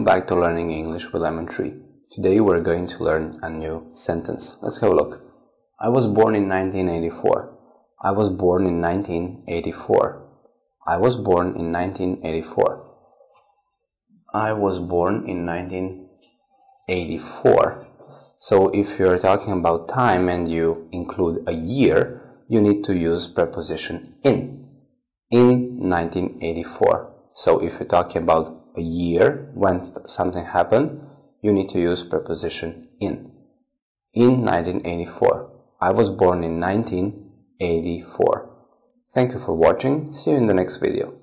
back to Learning English with Lemon Tree. Today we're going to learn a new sentence. Let's have a look. I was born in 1984. I was born in 1984. I was born in 1984. I was born in 1984. So if you're talking about time and you include a year, you need to use preposition in. In 1984. So if you're talking about a year when something happened, you need to use preposition in. In 1984. I was born in 1984. Thank you for watching. See you in the next video.